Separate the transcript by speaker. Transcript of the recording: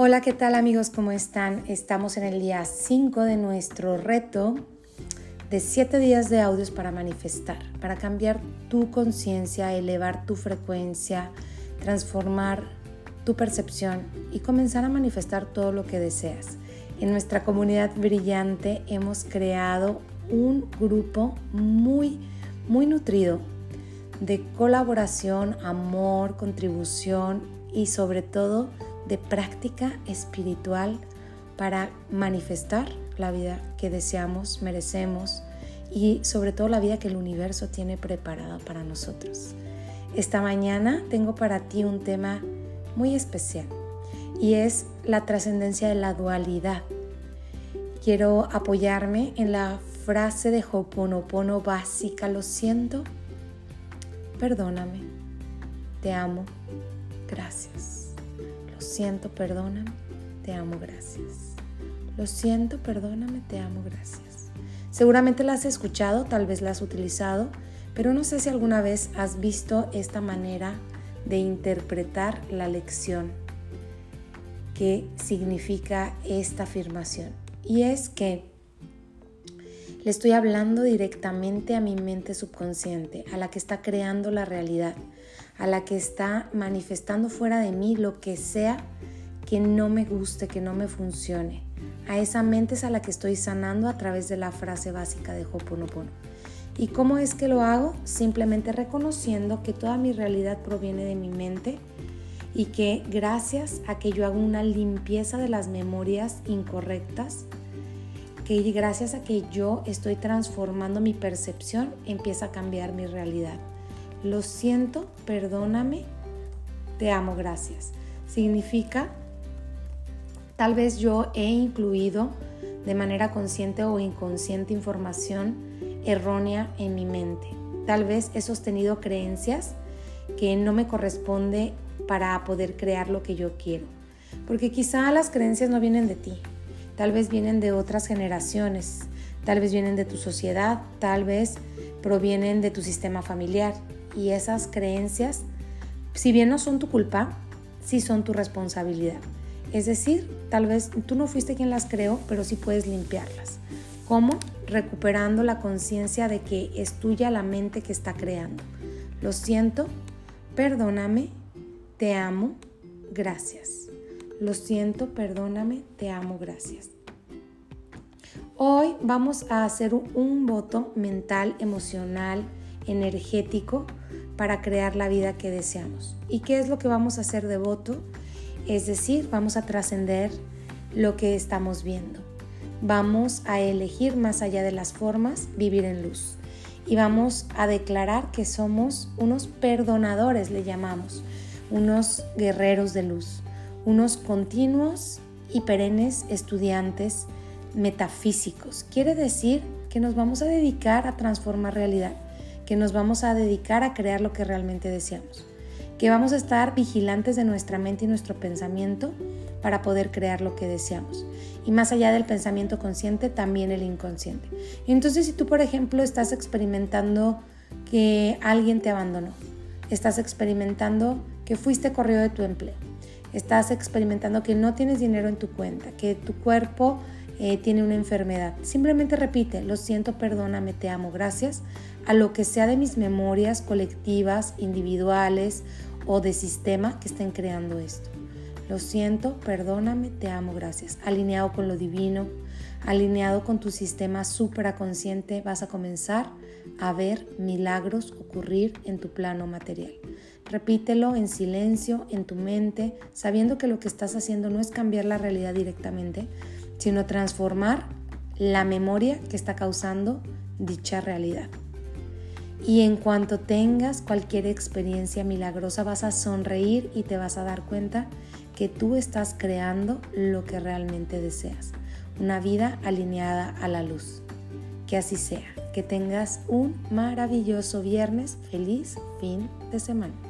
Speaker 1: Hola, ¿qué tal amigos? ¿Cómo están? Estamos en el día 5 de nuestro reto de 7 días de audios para manifestar, para cambiar tu conciencia, elevar tu frecuencia, transformar tu percepción y comenzar a manifestar todo lo que deseas. En nuestra comunidad brillante hemos creado un grupo muy, muy nutrido de colaboración, amor, contribución y sobre todo de práctica espiritual para manifestar la vida que deseamos, merecemos y sobre todo la vida que el universo tiene preparada para nosotros. Esta mañana tengo para ti un tema muy especial y es la trascendencia de la dualidad. Quiero apoyarme en la frase de Hoponopono básica, lo siento, perdóname, te amo, gracias. Lo siento, perdóname, te amo, gracias. Lo siento, perdóname, te amo, gracias. Seguramente la has escuchado, tal vez la has utilizado, pero no sé si alguna vez has visto esta manera de interpretar la lección que significa esta afirmación. Y es que le estoy hablando directamente a mi mente subconsciente, a la que está creando la realidad, a la que está manifestando fuera de mí lo que sea que no me guste, que no me funcione. A esa mente es a la que estoy sanando a través de la frase básica de Hoponopono. ¿Y cómo es que lo hago? Simplemente reconociendo que toda mi realidad proviene de mi mente y que gracias a que yo hago una limpieza de las memorias incorrectas, que gracias a que yo estoy transformando mi percepción, empieza a cambiar mi realidad. Lo siento, perdóname, te amo, gracias. Significa, tal vez yo he incluido de manera consciente o inconsciente información errónea en mi mente. Tal vez he sostenido creencias que no me corresponde para poder crear lo que yo quiero. Porque quizá las creencias no vienen de ti, tal vez vienen de otras generaciones, tal vez vienen de tu sociedad, tal vez provienen de tu sistema familiar y esas creencias, si bien no son tu culpa, sí son tu responsabilidad. Es decir, tal vez tú no fuiste quien las creó, pero sí puedes limpiarlas. ¿Cómo? Recuperando la conciencia de que es tuya la mente que está creando. Lo siento, perdóname, te amo, gracias. Lo siento, perdóname, te amo, gracias. Hoy vamos a hacer un voto mental, emocional, energético para crear la vida que deseamos. ¿Y qué es lo que vamos a hacer de voto? Es decir, vamos a trascender lo que estamos viendo. Vamos a elegir más allá de las formas, vivir en luz. Y vamos a declarar que somos unos perdonadores, le llamamos, unos guerreros de luz, unos continuos y perennes estudiantes metafísicos. Quiere decir que nos vamos a dedicar a transformar realidad que nos vamos a dedicar a crear lo que realmente deseamos, que vamos a estar vigilantes de nuestra mente y nuestro pensamiento para poder crear lo que deseamos. Y más allá del pensamiento consciente, también el inconsciente. Entonces, si tú, por ejemplo, estás experimentando que alguien te abandonó, estás experimentando que fuiste corrido de tu empleo, estás experimentando que no tienes dinero en tu cuenta, que tu cuerpo eh, tiene una enfermedad. Simplemente repite, lo siento, perdóname, te amo, gracias a lo que sea de mis memorias colectivas, individuales o de sistema que estén creando esto. Lo siento, perdóname, te amo, gracias. Alineado con lo divino, alineado con tu sistema supraconsciente, vas a comenzar a ver milagros ocurrir en tu plano material. Repítelo en silencio, en tu mente, sabiendo que lo que estás haciendo no es cambiar la realidad directamente, sino transformar la memoria que está causando dicha realidad. Y en cuanto tengas cualquier experiencia milagrosa vas a sonreír y te vas a dar cuenta que tú estás creando lo que realmente deseas. Una vida alineada a la luz. Que así sea. Que tengas un maravilloso viernes. Feliz fin de semana.